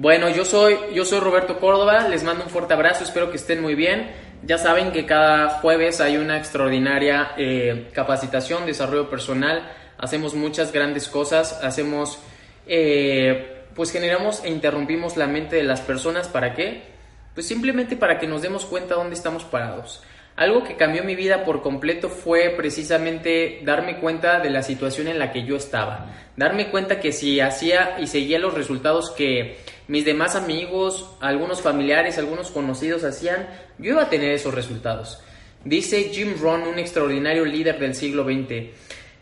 Bueno, yo soy, yo soy Roberto Córdoba, les mando un fuerte abrazo, espero que estén muy bien. Ya saben que cada jueves hay una extraordinaria eh, capacitación, desarrollo personal, hacemos muchas grandes cosas, hacemos, eh, pues generamos e interrumpimos la mente de las personas, ¿para qué? Pues simplemente para que nos demos cuenta dónde estamos parados. Algo que cambió mi vida por completo fue precisamente darme cuenta de la situación en la que yo estaba. Darme cuenta que si hacía y seguía los resultados que mis demás amigos, algunos familiares, algunos conocidos hacían, yo iba a tener esos resultados. Dice Jim Rohn, un extraordinario líder del siglo XX,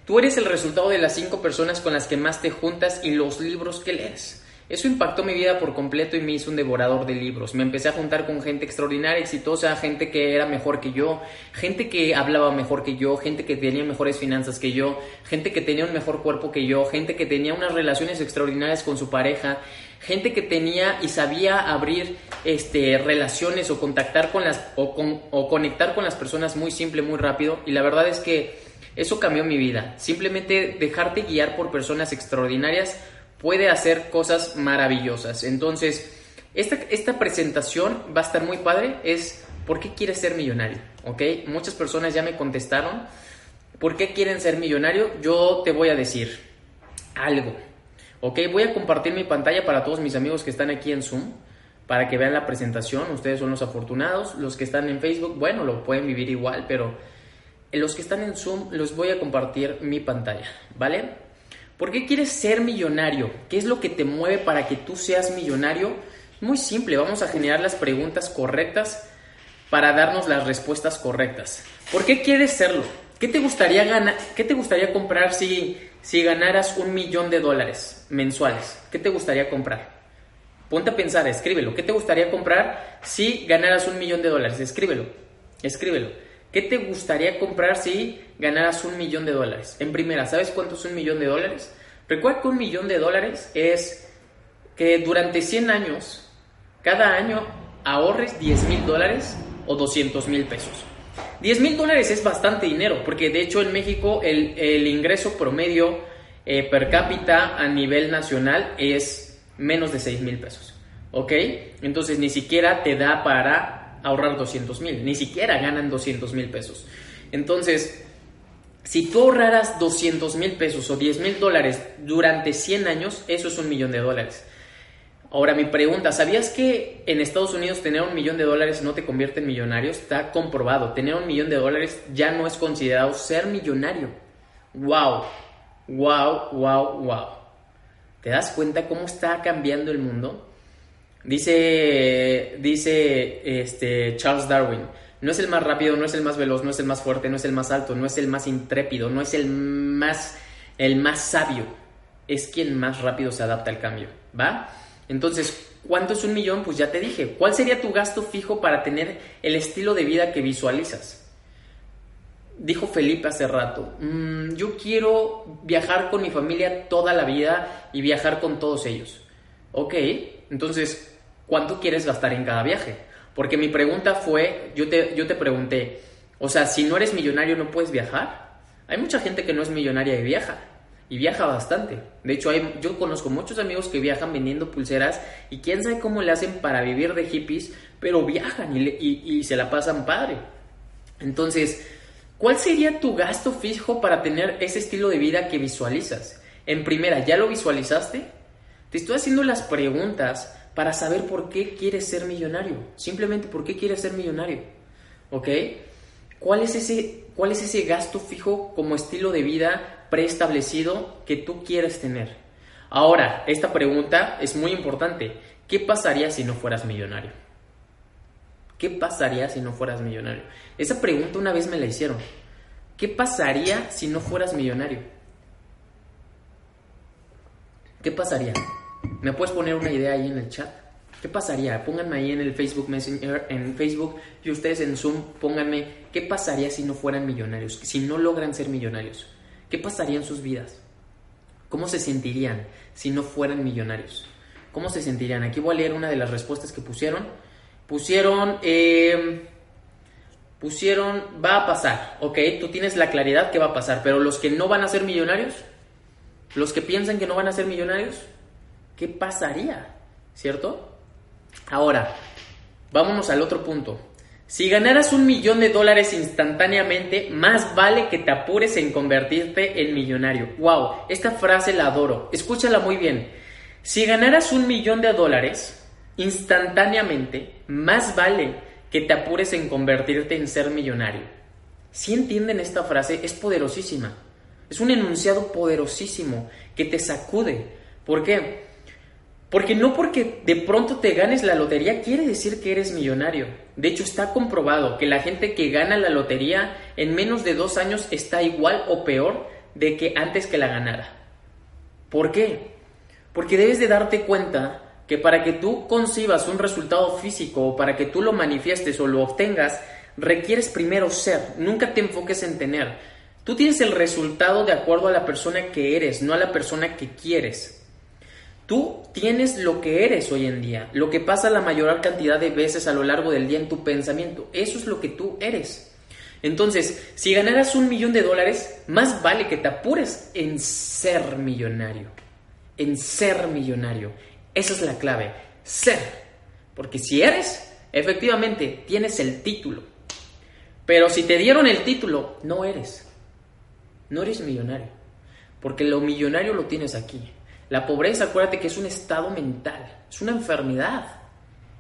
tú eres el resultado de las cinco personas con las que más te juntas y los libros que lees. Eso impactó mi vida por completo y me hizo un devorador de libros. Me empecé a juntar con gente extraordinaria, exitosa, gente que era mejor que yo, gente que hablaba mejor que yo, gente que tenía mejores finanzas que yo, gente que tenía un mejor cuerpo que yo, gente que tenía unas relaciones extraordinarias con su pareja, gente que tenía y sabía abrir este, relaciones o contactar con las o, o conectar con las personas muy simple, muy rápido. Y la verdad es que eso cambió mi vida. Simplemente dejarte guiar por personas extraordinarias puede hacer cosas maravillosas. Entonces, esta, esta presentación va a estar muy padre. Es ¿por qué quieres ser millonario? ¿Ok? Muchas personas ya me contestaron. ¿Por qué quieren ser millonario? Yo te voy a decir algo. ¿Ok? Voy a compartir mi pantalla para todos mis amigos que están aquí en Zoom. Para que vean la presentación. Ustedes son los afortunados. Los que están en Facebook, bueno, lo pueden vivir igual, pero los que están en Zoom los voy a compartir mi pantalla. ¿Vale? ¿Por qué quieres ser millonario? ¿Qué es lo que te mueve para que tú seas millonario? Muy simple, vamos a generar las preguntas correctas para darnos las respuestas correctas. ¿Por qué quieres serlo? ¿Qué te gustaría ganar? ¿Qué te gustaría comprar si, si ganaras un millón de dólares mensuales? ¿Qué te gustaría comprar? Ponte a pensar, escríbelo. ¿Qué te gustaría comprar si ganaras un millón de dólares? Escríbelo, escríbelo. ¿Qué te gustaría comprar si ganaras un millón de dólares? En primera, ¿sabes cuánto es un millón de dólares? Recuerda que un millón de dólares es que durante 100 años, cada año ahorres 10 mil dólares o 200 mil pesos. 10 mil dólares es bastante dinero, porque de hecho en México el, ingreso promedio eh, per cápita a nivel nacional es menos de 6 mil pesos. ¿Ok? Entonces ni siquiera te da para ahorrar 200 mil, ni siquiera ganan 200 mil pesos. Entonces, si tú ahorraras 200 mil pesos o 10 mil dólares durante 100 años, eso es un millón de dólares. Ahora mi pregunta, ¿sabías que en Estados Unidos tener un millón de dólares no te convierte en millonario? Está comprobado, tener un millón de dólares ya no es considerado ser millonario. ¡Wow! ¡Wow! ¡Wow! ¡Wow! ¿Te das cuenta cómo está cambiando el mundo? Dice, dice este, Charles Darwin, no es el más rápido, no es el más veloz, no es el más fuerte, no es el más alto, no es el más intrépido, no es el más, el más sabio, es quien más rápido se adapta al cambio, ¿va? Entonces, ¿cuánto es un millón? Pues ya te dije, ¿cuál sería tu gasto fijo para tener el estilo de vida que visualizas? Dijo Felipe hace rato, mm, yo quiero viajar con mi familia toda la vida y viajar con todos ellos. Ok, entonces, ¿cuánto quieres gastar en cada viaje? Porque mi pregunta fue, yo te, yo te pregunté, o sea, si no eres millonario no puedes viajar. Hay mucha gente que no es millonaria y viaja. Y viaja bastante. De hecho, yo conozco muchos amigos que viajan vendiendo pulseras y quién sabe cómo le hacen para vivir de hippies, pero viajan y, y se la pasan padre. Entonces, ¿cuál sería tu gasto fijo para tener ese estilo de vida que visualizas? En primera, ¿ya lo visualizaste? Te estoy haciendo las preguntas para saber por qué quieres ser millonario. Simplemente por qué quieres ser millonario. ¿Ok? ¿Cuál es ese, cuál es ese gasto fijo como estilo de vida preestablecido que tú quieres tener? Ahora, esta pregunta es muy importante. ¿Qué pasaría si no fueras millonario? ¿Qué pasaría si no fueras millonario? Esa pregunta una vez me la hicieron. ¿Qué pasaría si no fueras millonario? ¿Qué pasaría? ¿Me puedes poner una idea ahí en el chat? ¿Qué pasaría? Pónganme ahí en el Facebook Messenger, en Facebook y ustedes en Zoom, pónganme qué pasaría si no fueran millonarios, si no logran ser millonarios. ¿Qué pasaría en sus vidas? ¿Cómo se sentirían si no fueran millonarios? ¿Cómo se sentirían? Aquí voy a leer una de las respuestas que pusieron. Pusieron, eh, pusieron, va a pasar, ok, tú tienes la claridad que va a pasar, pero los que no van a ser millonarios, los que piensan que no van a ser millonarios, ¿qué pasaría? ¿Cierto? Ahora, vámonos al otro punto. Si ganaras un millón de dólares instantáneamente, más vale que te apures en convertirte en millonario. ¡Wow! Esta frase la adoro. Escúchala muy bien. Si ganaras un millón de dólares instantáneamente, más vale que te apures en convertirte en ser millonario. Si entienden esta frase, es poderosísima. Es un enunciado poderosísimo que te sacude. ¿Por qué? Porque no porque de pronto te ganes la lotería quiere decir que eres millonario. De hecho, está comprobado que la gente que gana la lotería en menos de dos años está igual o peor de que antes que la ganara. ¿Por qué? Porque debes de darte cuenta que para que tú concibas un resultado físico o para que tú lo manifiestes o lo obtengas, requieres primero ser. Nunca te enfoques en tener. Tú tienes el resultado de acuerdo a la persona que eres, no a la persona que quieres. Tú tienes lo que eres hoy en día, lo que pasa la mayor cantidad de veces a lo largo del día en tu pensamiento. Eso es lo que tú eres. Entonces, si ganaras un millón de dólares, más vale que te apures en ser millonario. En ser millonario. Esa es la clave. Ser. Porque si eres, efectivamente, tienes el título. Pero si te dieron el título, no eres. No eres millonario. Porque lo millonario lo tienes aquí. La pobreza, acuérdate que es un estado mental, es una enfermedad,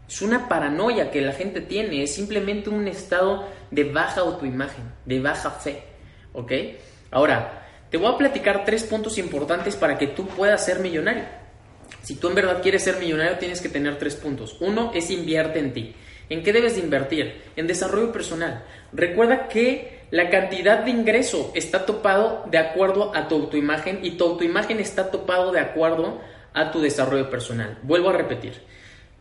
es una paranoia que la gente tiene, es simplemente un estado de baja autoimagen, de baja fe, ¿ok? Ahora, te voy a platicar tres puntos importantes para que tú puedas ser millonario. Si tú en verdad quieres ser millonario, tienes que tener tres puntos. Uno es invierte en ti. ¿En qué debes de invertir? En desarrollo personal. Recuerda que la cantidad de ingreso está topado de acuerdo a tu autoimagen y tu autoimagen está topado de acuerdo a tu desarrollo personal. Vuelvo a repetir.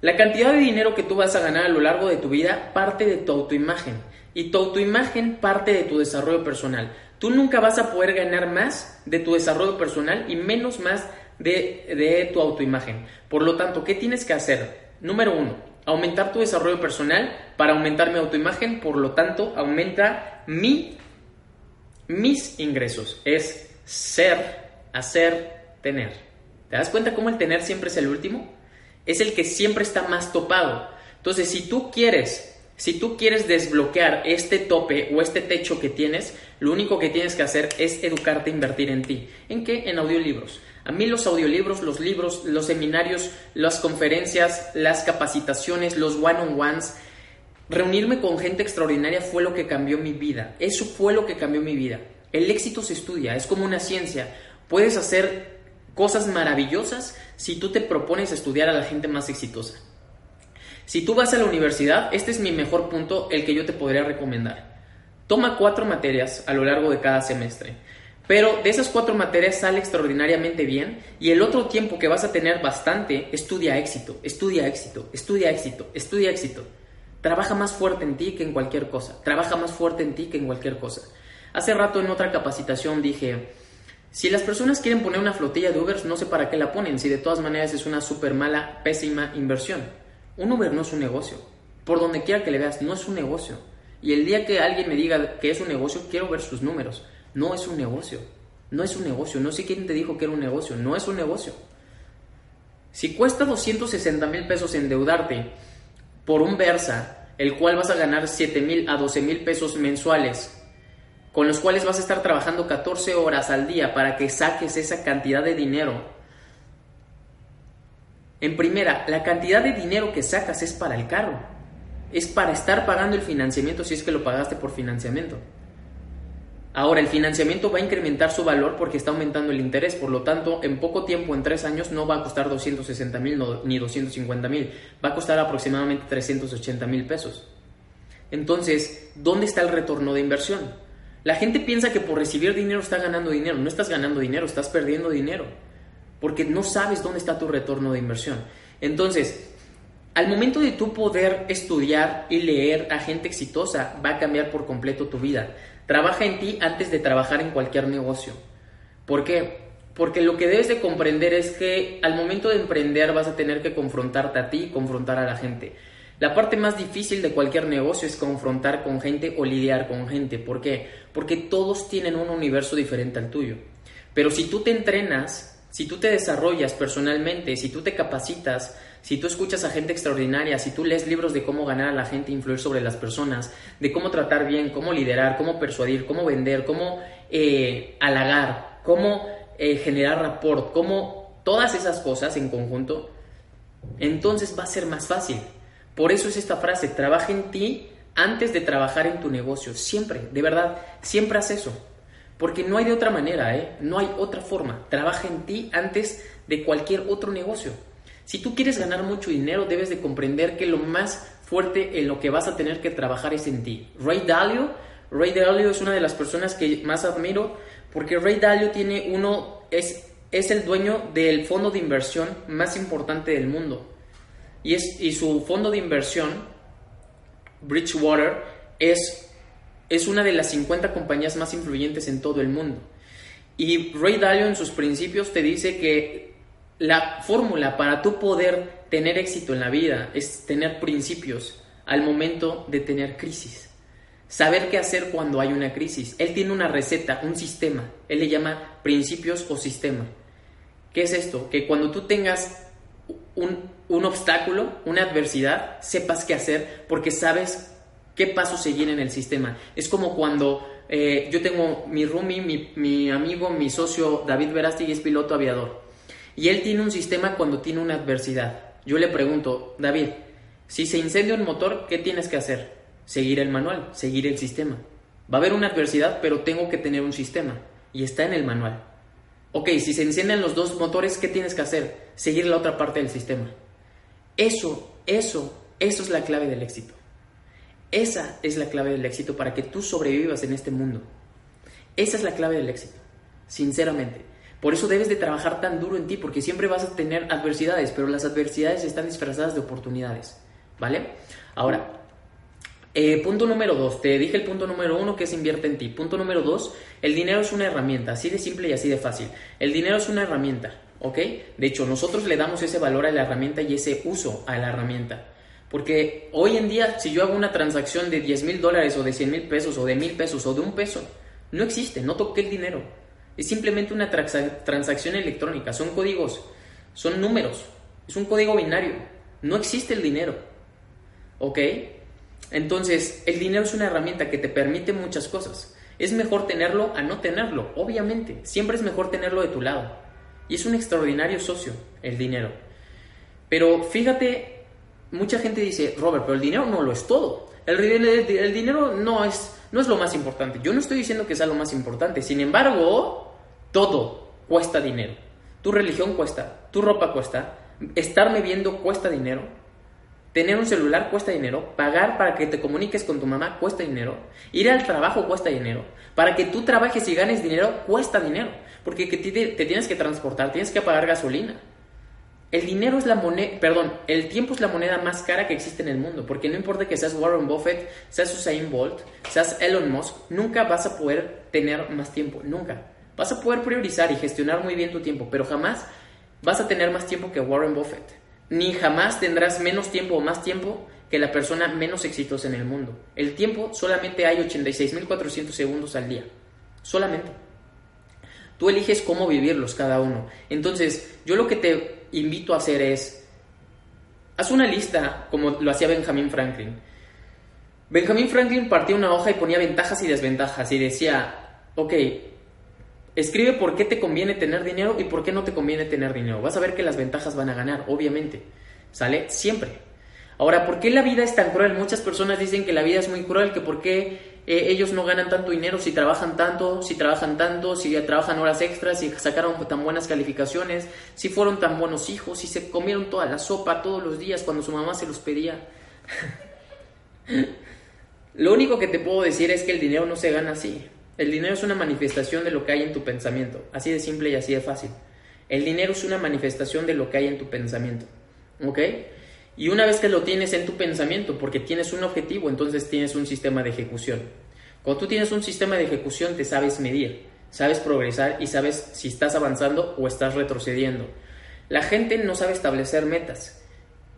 La cantidad de dinero que tú vas a ganar a lo largo de tu vida parte de tu autoimagen y tu autoimagen parte de tu desarrollo personal. Tú nunca vas a poder ganar más de tu desarrollo personal y menos más de, de tu autoimagen. Por lo tanto, ¿qué tienes que hacer? Número uno, aumentar tu desarrollo personal para aumentar mi autoimagen, por lo tanto, aumenta mi, mis ingresos. Es ser, hacer, tener. ¿Te das cuenta cómo el tener siempre es el último? Es el que siempre está más topado. Entonces, si tú quieres si tú quieres desbloquear este tope o este techo que tienes, lo único que tienes que hacer es educarte invertir en ti. ¿En qué? En audiolibros. A mí los audiolibros, los libros, los seminarios, las conferencias, las capacitaciones, los one-on-ones, reunirme con gente extraordinaria fue lo que cambió mi vida. Eso fue lo que cambió mi vida. El éxito se estudia, es como una ciencia. Puedes hacer cosas maravillosas si tú te propones estudiar a la gente más exitosa. Si tú vas a la universidad, este es mi mejor punto, el que yo te podría recomendar. Toma cuatro materias a lo largo de cada semestre. Pero de esas cuatro materias sale extraordinariamente bien y el otro tiempo que vas a tener bastante, estudia éxito, estudia éxito, estudia éxito, estudia éxito. Trabaja más fuerte en ti que en cualquier cosa, trabaja más fuerte en ti que en cualquier cosa. Hace rato en otra capacitación dije, si las personas quieren poner una flotilla de Ubers, no sé para qué la ponen, si de todas maneras es una súper mala, pésima inversión. Un Uber no es un negocio, por donde quiera que le veas, no es un negocio. Y el día que alguien me diga que es un negocio, quiero ver sus números. No es un negocio. No es un negocio. No sé quién te dijo que era un negocio. No es un negocio. Si cuesta 260 mil pesos endeudarte por un Versa, el cual vas a ganar 7 mil a 12 mil pesos mensuales, con los cuales vas a estar trabajando 14 horas al día para que saques esa cantidad de dinero. En primera, la cantidad de dinero que sacas es para el carro. Es para estar pagando el financiamiento si es que lo pagaste por financiamiento. Ahora, el financiamiento va a incrementar su valor porque está aumentando el interés, por lo tanto, en poco tiempo, en tres años, no va a costar 260 mil ni 250 mil, va a costar aproximadamente 380 mil pesos. Entonces, ¿dónde está el retorno de inversión? La gente piensa que por recibir dinero está ganando dinero, no estás ganando dinero, estás perdiendo dinero, porque no sabes dónde está tu retorno de inversión. Entonces, al momento de tú poder estudiar y leer a gente exitosa, va a cambiar por completo tu vida. Trabaja en ti antes de trabajar en cualquier negocio. ¿Por qué? Porque lo que debes de comprender es que al momento de emprender vas a tener que confrontarte a ti y confrontar a la gente. La parte más difícil de cualquier negocio es confrontar con gente o lidiar con gente. ¿Por qué? Porque todos tienen un universo diferente al tuyo. Pero si tú te entrenas, si tú te desarrollas personalmente, si tú te capacitas, si tú escuchas a gente extraordinaria, si tú lees libros de cómo ganar a la gente, influir sobre las personas, de cómo tratar bien, cómo liderar, cómo persuadir, cómo vender, cómo eh, halagar, cómo eh, generar rapport, cómo todas esas cosas en conjunto, entonces va a ser más fácil. Por eso es esta frase, trabaja en ti antes de trabajar en tu negocio. Siempre, de verdad, siempre haz eso. Porque no hay de otra manera, ¿eh? No hay otra forma. Trabaja en ti antes de cualquier otro negocio. Si tú quieres ganar mucho dinero, debes de comprender que lo más fuerte en lo que vas a tener que trabajar es en ti. Ray Dalio, Ray Dalio es una de las personas que más admiro porque Ray Dalio tiene uno, es, es el dueño del fondo de inversión más importante del mundo y, es, y su fondo de inversión, Bridgewater, es, es una de las 50 compañías más influyentes en todo el mundo. Y Ray Dalio en sus principios te dice que la fórmula para tú poder tener éxito en la vida es tener principios al momento de tener crisis. Saber qué hacer cuando hay una crisis. Él tiene una receta, un sistema. Él le llama principios o sistema. ¿Qué es esto? Que cuando tú tengas un, un obstáculo, una adversidad, sepas qué hacer porque sabes qué paso seguir en el sistema. Es como cuando eh, yo tengo mi roomie, mi, mi, amigo, mi socio David Verástegui es piloto aviador y él tiene un sistema cuando tiene una adversidad. Yo le pregunto, David, si se incendia un motor, ¿qué tienes que hacer? Seguir el manual, seguir el sistema. Va a haber una adversidad, pero tengo que tener un sistema y está en el manual. Ok, si se encienden los dos motores, ¿qué tienes que hacer? Seguir la otra parte del sistema. Eso, eso, eso es la clave del éxito. Esa es la clave del éxito para que tú sobrevivas en este mundo. Esa es la clave del éxito, sinceramente. Por eso debes de trabajar tan duro en ti, porque siempre vas a tener adversidades, pero las adversidades están disfrazadas de oportunidades, ¿vale? Ahora, eh, punto número dos, te dije el punto número uno que es invierte en ti. Punto número dos, el dinero es una herramienta, así de simple y así de fácil. El dinero es una herramienta. ¿ok? De hecho, nosotros le damos ese valor a la herramienta y ese uso a la herramienta. Porque hoy en día, si yo hago una transacción de 10 mil dólares o de 100 mil pesos o de mil pesos o de un peso, no existe, no toqué el dinero. Es simplemente una transacción electrónica, son códigos, son números, es un código binario, no existe el dinero. ¿Ok? Entonces, el dinero es una herramienta que te permite muchas cosas. Es mejor tenerlo a no tenerlo, obviamente. Siempre es mejor tenerlo de tu lado. Y es un extraordinario socio, el dinero. Pero fíjate, mucha gente dice, Robert, pero el dinero no lo es todo. El, dinero no es, no es lo más importante. Yo no estoy diciendo que sea lo más importante. Sin embargo, todo cuesta dinero. Tu religión cuesta, tu ropa cuesta, estarme viendo cuesta dinero, tener un celular cuesta dinero, pagar para que te comuniques con tu mamá cuesta dinero, ir al trabajo cuesta dinero, para que tú trabajes y ganes dinero cuesta dinero porque te, tienes que transportar, tienes que pagar gasolina. El dinero es la moneda, perdón, el tiempo es la moneda más cara que existe en el mundo, porque no importa que seas Warren Buffett, seas Usain Bolt, seas Elon Musk, nunca vas a poder tener más tiempo, nunca. Vas a poder priorizar y gestionar muy bien tu tiempo, pero jamás vas a tener más tiempo que Warren Buffett, ni jamás tendrás menos tiempo o más tiempo que la persona menos exitosa en el mundo. El tiempo solamente hay 86.400 segundos al día, solamente. Tú eliges cómo vivirlos cada uno. Entonces, yo lo que te invito a hacer es, haz una lista como lo hacía Benjamin Franklin. Benjamin Franklin partía una hoja y ponía ventajas y desventajas y decía, ok, escribe por qué te conviene tener dinero y por qué no te conviene tener dinero. Vas a ver que las ventajas van a ganar, obviamente. ¿Sale? Siempre. Ahora, ¿por qué la vida es tan cruel? Muchas personas dicen que la vida es muy cruel, que por qué eh, ellos no ganan tanto dinero si trabajan tanto, si trabajan tanto, si trabajan horas extras, si sacaron tan buenas calificaciones, si fueron tan buenos hijos, si se comieron toda la sopa todos los días cuando su mamá se los pedía. lo único que te puedo decir es que el dinero no se gana así. El dinero es una manifestación de lo que hay en tu pensamiento, así de simple y así de fácil. El dinero es una manifestación de lo que hay en tu pensamiento. ¿Ok? Y una vez que lo tienes en tu pensamiento, porque tienes un objetivo, entonces tienes un sistema de ejecución. Cuando tú tienes un sistema de ejecución, te sabes medir, sabes progresar y sabes si estás avanzando o estás retrocediendo. La gente no sabe establecer metas.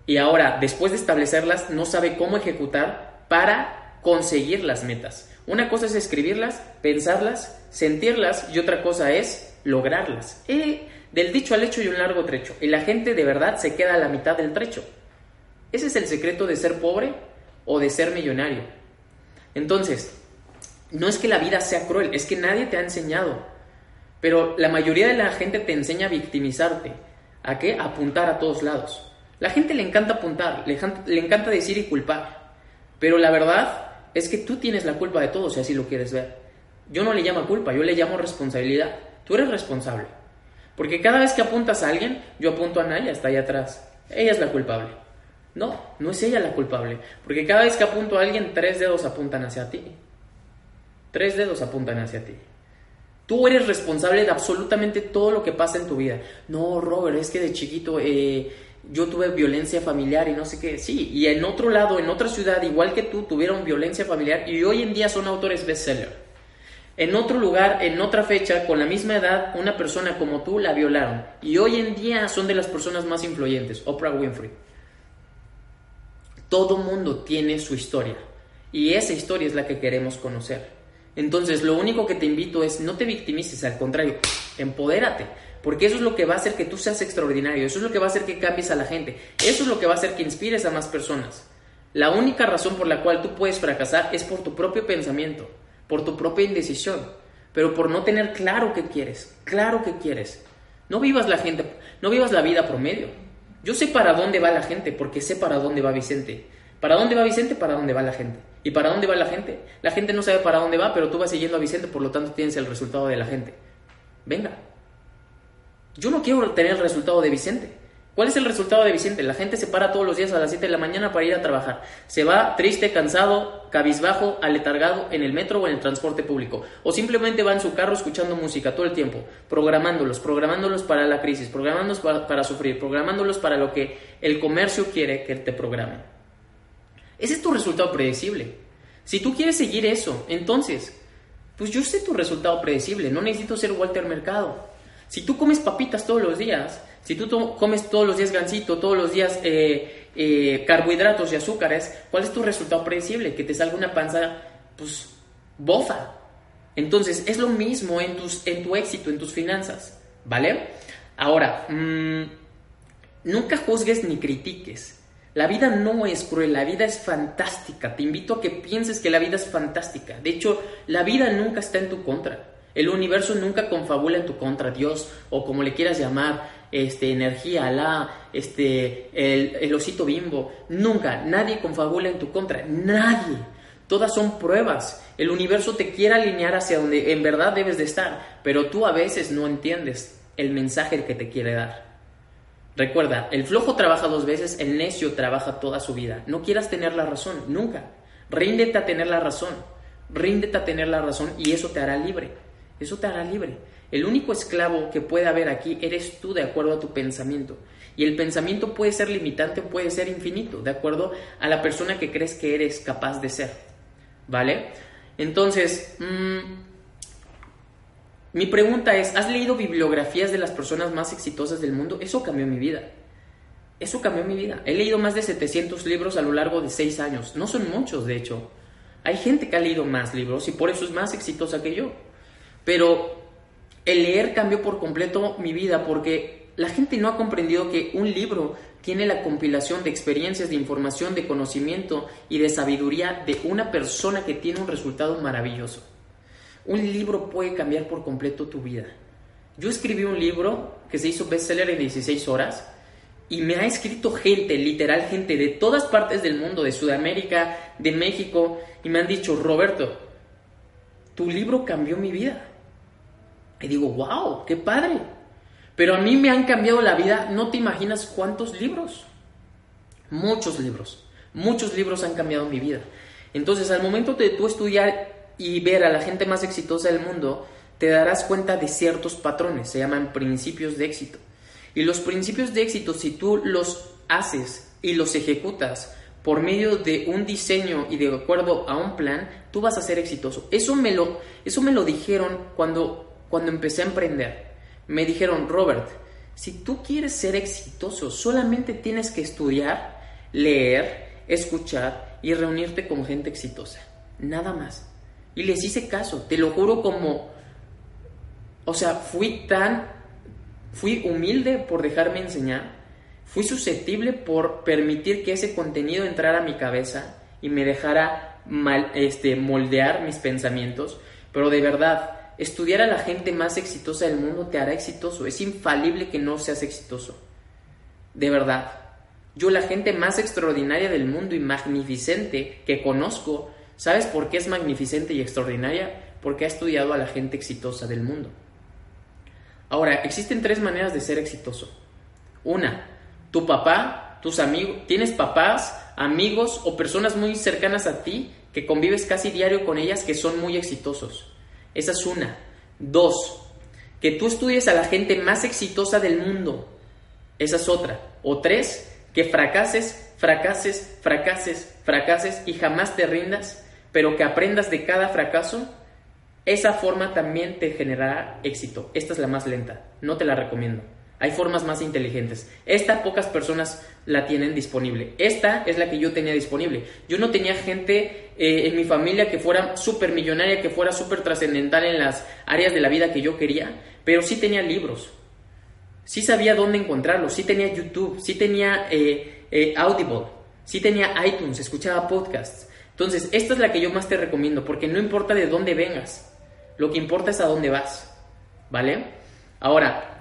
Y ahora, después de establecerlas, no sabe cómo ejecutar para conseguir las metas. Una cosa es escribirlas, pensarlas, sentirlas y otra cosa es lograrlas. Eh, del dicho al hecho y un largo trecho. Y la gente de verdad se queda a la mitad del trecho. Ese es el secreto de ser pobre o de ser millonario. Entonces, no es que la vida sea cruel, es que nadie te ha enseñado. Pero la mayoría de la gente te enseña a victimizarte. ¿A qué? Apuntar a todos lados. La gente le encanta apuntar, le, le encanta decir y culpar. Pero la verdad es que tú tienes la culpa de todo si así lo quieres ver. Yo no le llamo culpa, yo le llamo responsabilidad. Tú eres responsable. Porque cada vez que apuntas a alguien, yo apunto a Naya, está ahí atrás. Ella es la culpable. No, no es ella la culpable. Porque cada vez que apunto a alguien, tres dedos apuntan hacia ti. Tres dedos apuntan hacia ti. Tú eres responsable de absolutamente todo lo que pasa en tu vida. No, Robert, es que de chiquito eh, yo tuve violencia familiar y no sé qué. Sí, y en otro lado, en otra ciudad, igual que tú, tuvieron violencia familiar y hoy en día son autores bestseller. En otro lugar, en otra fecha, con la misma edad, una persona como tú la violaron. Y hoy en día son de las personas más influyentes, Oprah Winfrey. Todo mundo tiene su historia. Y esa historia es la que queremos conocer. Entonces, lo único que te invito es no te victimices, al contrario, empodérate. Porque eso es lo que va a hacer que tú seas extraordinario, eso es lo que va a hacer que cambies a la gente, eso es lo que va a hacer que inspires a más personas. La única razón por la cual tú puedes fracasar es por tu propio pensamiento por tu propia indecisión, pero por no tener claro qué quieres, claro qué quieres. No vivas la gente, no vivas la vida promedio. Yo sé para dónde va la gente porque sé para dónde va Vicente. ¿Para dónde va Vicente? Para dónde va la gente. ¿Y para dónde va la gente? La gente no sabe para dónde va, pero tú vas siguiendo a Vicente, por lo tanto tienes el resultado de la gente. Venga. Yo no quiero tener el resultado de Vicente. ¿Cuál es el resultado de Vicente? La gente se para todos los días a las 7 de la mañana para ir a trabajar. Se va triste, cansado, cabizbajo, aletargado en el metro o en el transporte público. O simplemente va en su carro escuchando música todo el tiempo, programándolos, programándolos para la crisis, programándolos para, sufrir, programándolos para lo que el comercio quiere que te programe. Ese es tu resultado predecible. Si tú quieres seguir eso, entonces, pues yo sé tu resultado predecible. No necesito ser Walter Mercado. Si tú comes papitas todos los días, si tú comes todos los días gansito, todos los días eh, eh, carbohidratos y azúcares, ¿cuál es tu resultado predecible? Que te salga una panza, pues, bofa. Entonces, es lo mismo en, tus, en tu éxito, en tus finanzas, ¿vale? Ahora, mm, nunca juzgues ni critiques. La vida no es cruel, la vida es fantástica. Te invito a que pienses que la vida es fantástica. De hecho, la vida nunca está en tu contra. El universo nunca confabula en tu contra, Dios, o como le quieras llamar, este, energía, Alá, este, el, osito bimbo. Nunca, nadie confabula en tu contra, nadie. Todas son pruebas. El universo te quiere alinear hacia donde en verdad debes de estar, pero tú a veces no entiendes el mensaje que te quiere dar. Recuerda, el flojo trabaja dos veces, el necio trabaja toda su vida. No quieras tener la razón, nunca. Ríndete a tener la razón. Ríndete a tener la razón y eso te hará libre. Eso te hará libre. El único esclavo que puede haber aquí eres tú de acuerdo a tu pensamiento. Y el pensamiento puede ser limitante o puede ser infinito, de acuerdo a la persona que crees que eres capaz de ser. ¿Vale? Entonces, mm, mi pregunta es, ¿has leído bibliografías de las personas más exitosas del mundo? Eso cambió mi vida. Eso cambió mi vida. He leído más de 700 libros a lo largo de 6 años. No son muchos, de hecho. Hay gente que ha leído más libros y por eso es más exitosa que yo. Pero el leer cambió por completo mi vida porque la gente no ha comprendido que un libro tiene la compilación de experiencias, de información, de conocimiento y de sabiduría de una persona que tiene un resultado maravilloso. Un libro puede cambiar por completo tu vida. Yo escribí un libro que se hizo bestseller en 16 horas y me ha escrito gente, literal gente de todas partes del mundo, de Sudamérica, de México, y me han dicho, Roberto, tu libro cambió mi vida. Y digo, wow, qué padre. Pero a mí me han cambiado la vida, no te imaginas cuántos libros. Muchos libros. Muchos libros han cambiado mi vida. Entonces, al momento de tú estudiar y ver a la gente más exitosa del mundo, te darás cuenta de ciertos patrones, se llaman principios de éxito. Y los principios de éxito, si tú los haces y los ejecutas por medio de un diseño y de acuerdo a un plan, tú vas a ser exitoso. Eso me lo, eso me lo dijeron cuando, cuando empecé a emprender. Me dijeron, Robert, si tú quieres ser exitoso, solamente tienes que estudiar, leer, escuchar y reunirte con gente exitosa. Nada más. Y les hice caso, te lo juro como... O sea, fui tan... Fui humilde por dejarme enseñar Fui susceptible por permitir que ese contenido entrara a mi cabeza y me dejara este, moldear mis pensamientos, pero de verdad, estudiar a la gente más exitosa del mundo te hará exitoso. Es infalible que no seas exitoso. De verdad. Yo la gente más extraordinaria del mundo y magnificente que conozco, ¿sabes por qué es magnificente y extraordinaria? Porque ha estudiado a la gente exitosa del mundo. Ahora, existen tres maneras de ser exitoso. Una, tu papá, tus amigos, tienes papás, amigos o personas muy cercanas a ti que convives casi diario con ellas que son muy exitosos. Esa es una. Dos, que tú estudies a la gente más exitosa del mundo. Esa es otra. O tres, que fracases, fracases, fracases, fracases y jamás te rindas, pero que aprendas de cada fracaso. Esa forma también te generará éxito. Esta es la más lenta. No te la recomiendo. Hay formas más inteligentes. Esta pocas personas la tienen disponible. Esta es la que yo tenía disponible. Yo no tenía gente eh, en mi familia que fuera súper millonaria, que fuera súper trascendental en las áreas de la vida que yo quería, pero sí tenía libros. Sí sabía dónde encontrarlos. Sí tenía YouTube. Sí tenía eh, eh, Audible. Sí tenía iTunes. Escuchaba podcasts. Entonces, esta es la que yo más te recomiendo, porque no importa de dónde vengas. Lo que importa es a dónde vas. ¿Vale? Ahora,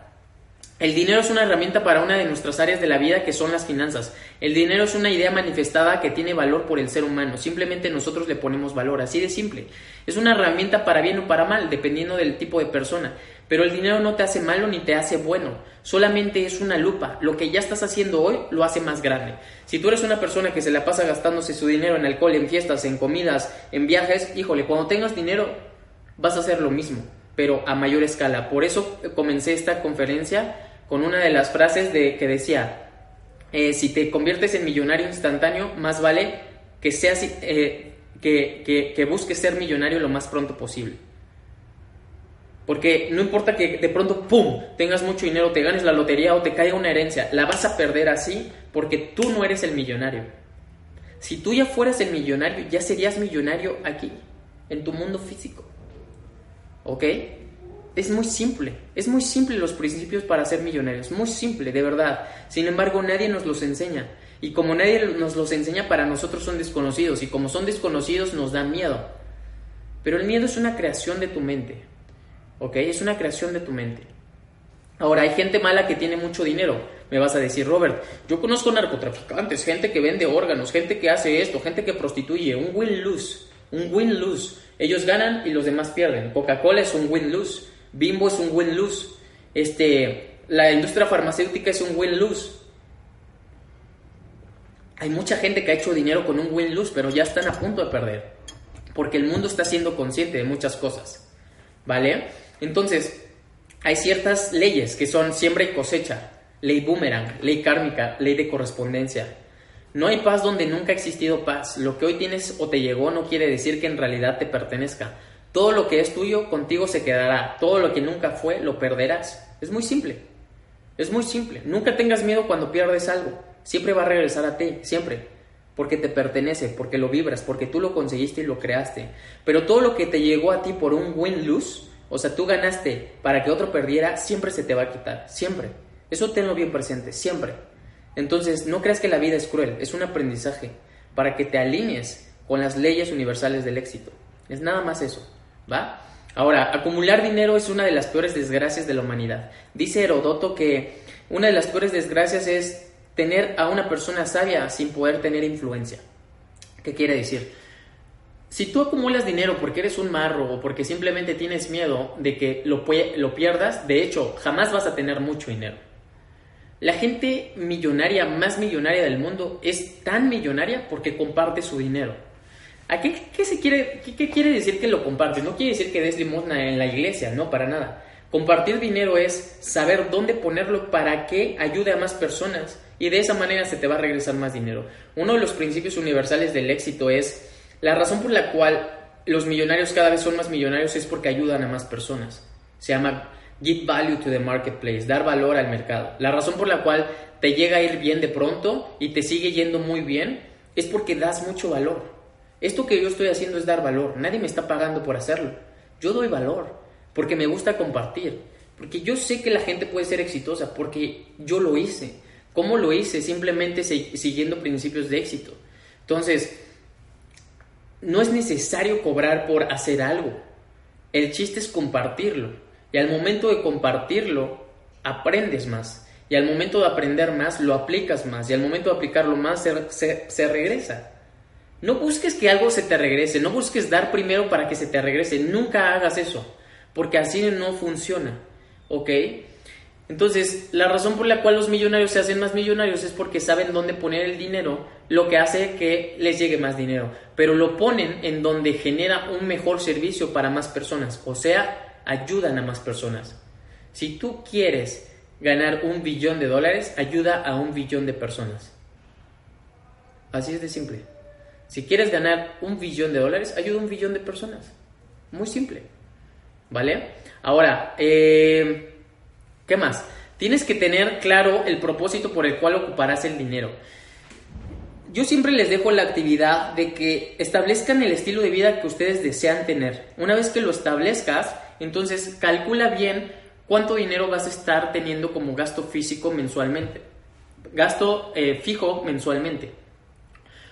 el dinero es una herramienta para una de nuestras áreas de la vida que son las finanzas. El dinero es una idea manifestada que tiene valor por el ser humano. Simplemente nosotros le ponemos valor, así de simple. Es una herramienta para bien o para mal, dependiendo del tipo de persona. Pero el dinero no te hace malo ni te hace bueno. Solamente es una lupa. Lo que ya estás haciendo hoy lo hace más grande. Si tú eres una persona que se la pasa gastándose su dinero en alcohol, en fiestas, en comidas, en viajes, híjole, cuando tengas dinero vas a hacer lo mismo, pero a mayor escala. Por eso comencé esta conferencia con una de las frases de, que decía, eh, si te conviertes en millonario instantáneo, más vale que, seas, eh, que, que, busques ser millonario lo más pronto posible. Porque no importa que de pronto, ¡pum!, tengas mucho dinero, te ganes la lotería o te caiga una herencia, la vas a perder así porque tú no eres el millonario. Si tú ya fueras el millonario, ya serías millonario aquí, en tu mundo físico. ¿Ok? Es muy simple, es muy simple los principios para ser millonarios, muy simple, de verdad. Sin embargo, nadie nos los enseña. Y como nadie nos los enseña, para nosotros son desconocidos. Y como son desconocidos, nos da miedo. Pero el miedo es una creación de tu mente. ¿Ok? Es una creación de tu mente. Ahora, hay gente mala que tiene mucho dinero. Me vas a decir, Robert, yo conozco narcotraficantes, gente que vende órganos, gente que hace esto, gente que prostituye. Un win-lose. Un win-lose. Ellos ganan y los demás pierden. Coca-Cola es un win-lose. Bimbo es un win-lose. Este, la industria farmacéutica es un win-lose. Hay mucha gente que ha hecho dinero con un win-lose, pero ya están a punto de perder. Porque el mundo está siendo consciente de muchas cosas. ¿Vale? Entonces, hay ciertas leyes que son siembra y cosecha. Ley boomerang, ley kármica, ley de correspondencia. No hay paz donde nunca ha existido paz. Lo que hoy tienes o te llegó no quiere decir que en realidad te pertenezca. Todo lo que es tuyo contigo se quedará. Todo lo que nunca fue lo perderás. Es muy simple. Es muy simple. Nunca tengas miedo cuando pierdes algo. Siempre va a regresar a ti, siempre. Porque te pertenece, porque lo vibras, porque tú lo conseguiste y lo creaste. Pero todo lo que te llegó a ti por un win-lose, o sea, tú ganaste para que otro perdiera, siempre se te va a quitar. Siempre. Eso tenlo bien presente, siempre. Entonces, no creas que la vida es cruel, es un aprendizaje para que te alinees con las leyes universales del éxito. Es nada más eso. Ahora, acumular dinero es una de las peores desgracias de la humanidad. Dice Herodoto que una de las peores desgracias es tener a una persona sabia sin poder tener influencia. ¿Qué quiere decir? Si tú acumulas dinero porque eres un marro o porque simplemente tienes miedo de que lo pierdas, de hecho, jamás vas a tener mucho dinero. La gente millonaria, más millonaria del mundo, es tan millonaria porque comparte su dinero. ¿A qué, se quiere, qué, quiere decir que lo compartes? No quiere decir que des limosna en la iglesia, no, para nada. Compartir dinero es saber dónde ponerlo para que ayude a más personas y de esa manera se te va a regresar más dinero. Uno de los principios universales del éxito es la razón por la cual los millonarios cada vez son más millonarios es porque ayudan a más personas. Se llama give value to the marketplace, dar valor al mercado. La razón por la cual te llega a ir bien de pronto y te sigue yendo muy bien es porque das mucho valor. Esto que yo estoy haciendo es dar valor. Nadie me está pagando por hacerlo. Yo doy valor porque me gusta compartir. Porque yo sé que la gente puede ser exitosa porque yo lo hice. ¿Cómo lo hice? Simplemente siguiendo principios de éxito. Entonces, no es necesario cobrar por hacer algo. El chiste es compartirlo. Y al momento de compartirlo, aprendes más. Y al momento de aprender más, lo aplicas más. Y al momento de aplicarlo más, se, regresa. No busques que algo se te regrese. No busques dar primero para que se te regrese. Nunca hagas eso. Porque así no funciona. ¿Ok? Entonces, la razón por la cual los millonarios se hacen más millonarios es porque saben dónde poner el dinero, lo que hace que les llegue más dinero. Pero lo ponen en donde genera un mejor servicio para más personas. O sea, ayudan a más personas. Si tú quieres ganar un billón de dólares, ayuda a un billón de personas. Así es de simple. Si quieres ganar un billón de dólares, ayuda a un billón de personas. Muy simple. ¿Vale? Ahora, eh, ¿qué más? Tienes que tener claro el propósito por el cual ocuparás el dinero. Yo siempre les dejo la actividad de que establezcan el estilo de vida que ustedes desean tener. Una vez que lo establezcas, entonces calcula bien cuánto dinero vas a estar teniendo como gasto físico mensualmente. Gasto eh, fijo mensualmente.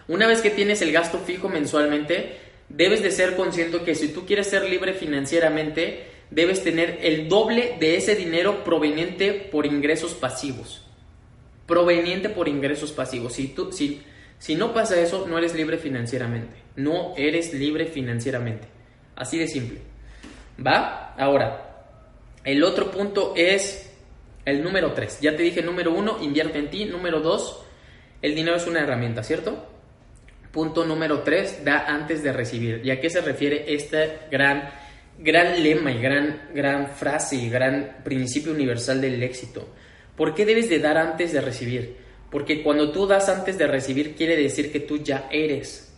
Una vez que tienes el gasto fijo mensualmente, debes de ser consciente que si tú quieres ser libre financieramente, debes tener el doble de ese dinero proveniente por ingresos pasivos. Proveniente por ingresos pasivos. Si, tú, si, si no pasa eso, no eres libre financieramente. No eres libre financieramente. Así de simple. ¿Va? Ahora, el otro punto es el número 3. Ya te dije, número 1, invierte en ti. Número 2, el dinero es una herramienta, ¿cierto? Punto número 3, da antes de recibir. ¿Y a qué se refiere este gran gran lema y gran, gran frase y gran principio universal del éxito. ¿Por qué debes de dar antes de recibir? Porque cuando tú das antes de recibir quiere decir que tú ya eres.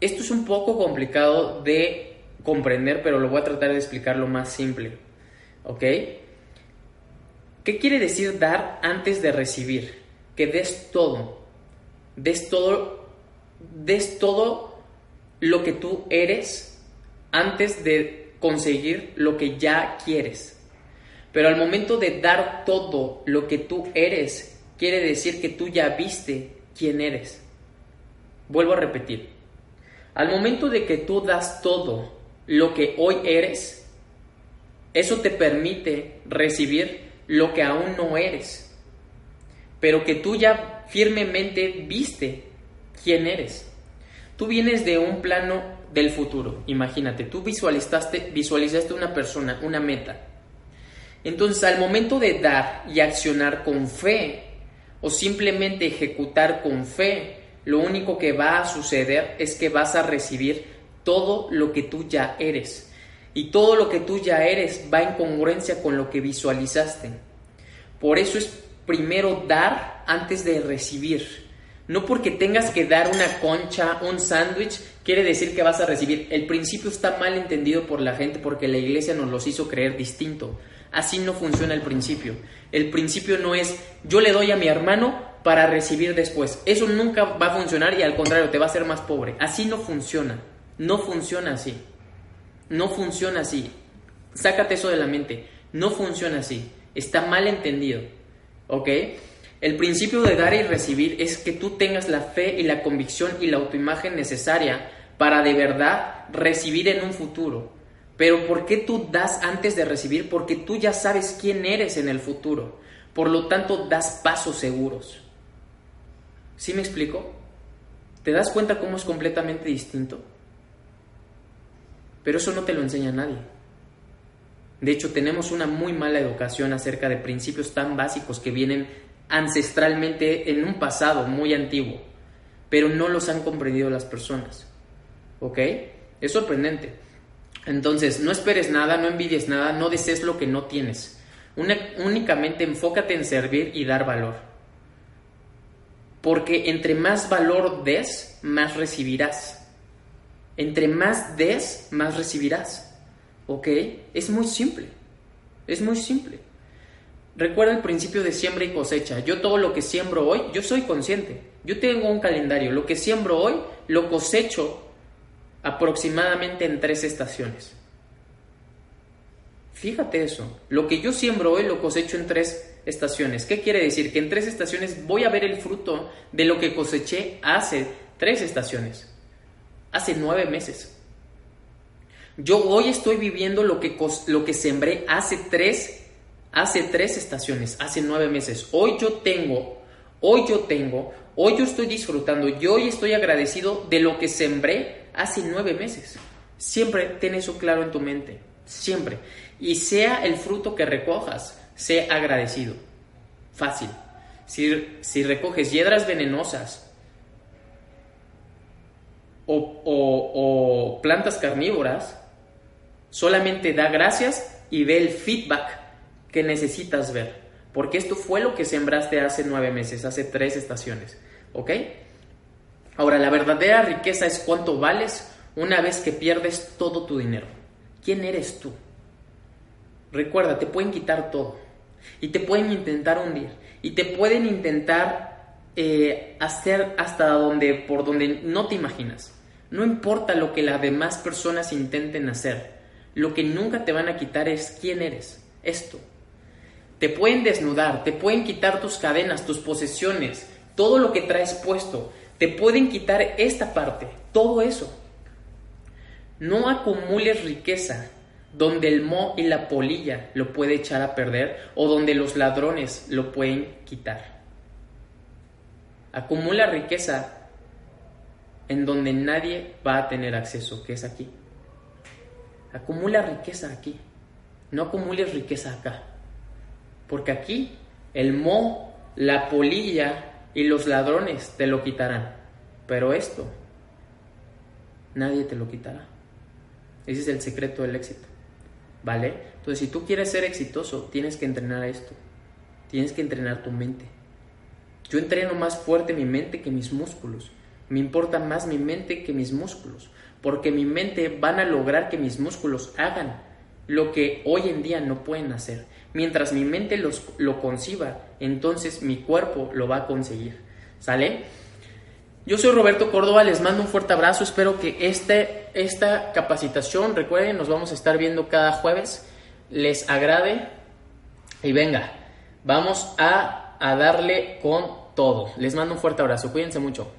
Esto es un poco complicado de comprender, pero lo voy a tratar de explicarlo más simple. ¿Ok? ¿Qué quiere decir dar antes de recibir? Que des todo. Des todo. Des todo lo que tú eres antes de conseguir lo que ya quieres. Pero al momento de dar todo lo que tú eres, quiere decir que tú ya viste quién eres. Vuelvo a repetir. Al momento de que tú das todo lo que hoy eres, eso te permite recibir lo que aún no eres, pero que tú ya firmemente viste quién eres. Tú vienes de un plano del futuro. Imagínate, tú visualizaste, visualizaste una persona, una meta. Entonces, al momento de dar y accionar con fe o simplemente ejecutar con fe, lo único que va a suceder es que vas a recibir todo lo que tú ya eres. Y todo lo que tú ya eres va en congruencia con lo que visualizaste. Por eso es primero dar antes de recibir. No porque tengas que dar una concha, un sándwich, quiere decir que vas a recibir. El principio está mal entendido por la gente porque la iglesia nos los hizo creer distinto. Así no funciona el principio. El principio no es yo le doy a mi hermano para recibir después. Eso nunca va a funcionar y al contrario te va a hacer más pobre. Así no funciona. No funciona así. No funciona así. Sácate eso de la mente. No funciona así. Está mal entendido. ¿Ok? El principio de dar y recibir es que tú tengas la fe y la convicción y la autoimagen necesaria para de verdad recibir en un futuro. Pero ¿por qué tú das antes de recibir? Porque tú ya sabes quién eres en el futuro. Por lo tanto, das pasos seguros. ¿Sí me explico? ¿Te das cuenta cómo es completamente distinto? Pero eso no te lo enseña nadie. De hecho, tenemos una muy mala educación acerca de principios tan básicos que vienen ancestralmente en un pasado muy antiguo, pero no los han comprendido las personas. ¿Ok? Es sorprendente. Entonces, no esperes nada, no envidies nada, no desees lo que no tienes. únicamente enfócate en servir y dar valor. Porque entre más valor des, más recibirás. Entre más des, más recibirás. ¿Ok? Es muy simple. Es muy simple. Recuerda el principio de siembra y cosecha. Yo todo lo que siembro hoy, yo soy consciente. Yo tengo un calendario. Lo que siembro hoy, lo cosecho aproximadamente en tres estaciones. Fíjate eso. Lo que yo siembro hoy lo cosecho en tres estaciones. ¿Qué quiere decir? Que en tres estaciones voy a ver el fruto de lo que coseché hace tres estaciones. Hace nueve meses. Yo hoy estoy viviendo lo que, lo que sembré hace tres, hace tres estaciones, hace nueve meses. Hoy yo tengo, hoy yo tengo, hoy yo estoy disfrutando, yo hoy estoy agradecido de lo que sembré hace nueve meses. Siempre ten eso claro en tu mente, siempre. Y sea el fruto que recojas, sé agradecido. Fácil. Si, si recoges hiedras venenosas o, o plantas carnívoras, solamente da gracias y ve el feedback que necesitas ver. Porque esto fue lo que sembraste hace nueve meses, hace tres estaciones. ¿Ok? Ahora, la verdadera riqueza es cuánto vales una vez que pierdes todo tu dinero. ¿Quién eres tú? Recuerda, te pueden quitar todo. Y te pueden intentar hundir. Y te pueden intentar eh, hacer hasta donde, por donde no te imaginas. No importa lo que las demás personas intenten hacer. Lo que nunca te van a quitar es quién eres. Esto. Te pueden desnudar, te pueden quitar tus cadenas, tus posesiones, todo lo que traes puesto. Te pueden quitar esta parte, todo eso. No acumules riqueza donde el mo y la polilla lo puede echar a perder o donde los ladrones lo pueden quitar. Acumula riqueza en donde nadie va a tener acceso, que es aquí. Acumula riqueza aquí. No acumules riqueza acá. Porque aquí el mo, la polilla y los ladrones te lo quitarán. Pero esto, nadie te lo quitará. Ese es el secreto del éxito. ¿Vale? Entonces, si tú quieres ser exitoso, tienes que entrenar esto. Tienes que entrenar tu mente. Yo entreno más fuerte mi mente que mis músculos. Me importa más mi mente que mis músculos. Porque mi mente van a lograr que mis músculos hagan lo que hoy en día no pueden hacer. Mientras mi mente los, lo conciba, entonces mi cuerpo lo va a conseguir. ¿Sale? Yo soy Roberto Córdoba, les mando un fuerte abrazo, espero que este, esta capacitación, recuerden, nos vamos a estar viendo cada jueves, les agrade y venga, vamos a, a darle con todo. Les mando un fuerte abrazo, cuídense mucho.